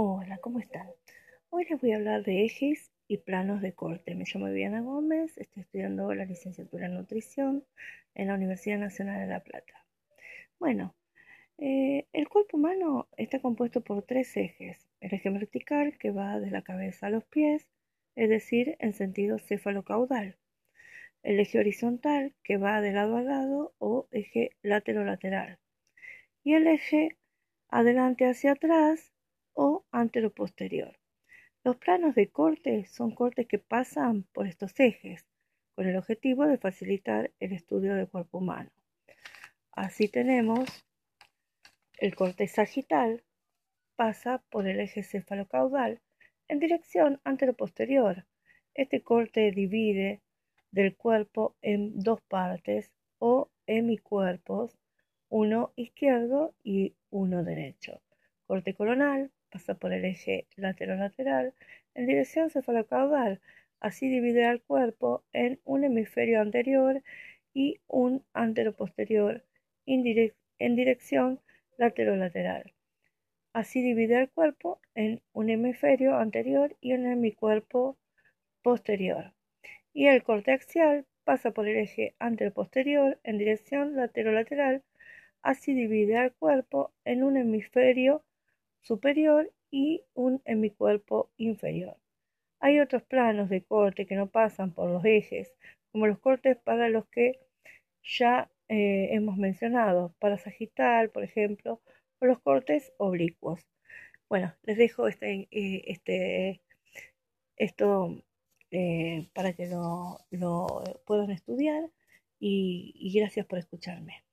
Hola, ¿cómo están? Hoy les voy a hablar de ejes y planos de corte. Me llamo Viviana Gómez, estoy estudiando la licenciatura en nutrición en la Universidad Nacional de La Plata. Bueno, eh, el cuerpo humano está compuesto por tres ejes. El eje vertical que va de la cabeza a los pies, es decir, en sentido cefalocaudal. El eje horizontal que va de lado a lado o eje lateral Y el eje adelante hacia atrás antero-posterior. Los planos de corte son cortes que pasan por estos ejes, con el objetivo de facilitar el estudio del cuerpo humano. Así tenemos el corte sagital, pasa por el eje cefalocaudal en dirección antero-posterior. Este corte divide del cuerpo en dos partes o hemicuerpos, uno izquierdo y uno derecho. Corte coronal pasa por el eje lateral en dirección cefalocaudal. Así divide al cuerpo en un hemisferio anterior y un anteroposterior en dirección lateral. Así divide al cuerpo en un hemisferio anterior y un hemicuerpo posterior. Y el corte axial pasa por el eje anteroposterior en dirección lateral. Así divide al cuerpo en un hemisferio superior y un hemicuerpo inferior. Hay otros planos de corte que no pasan por los ejes, como los cortes para los que ya eh, hemos mencionado, para sagital, por ejemplo, o los cortes oblicuos. Bueno, les dejo este, eh, este esto eh, para que lo, puedan estudiar y gracias por escucharme.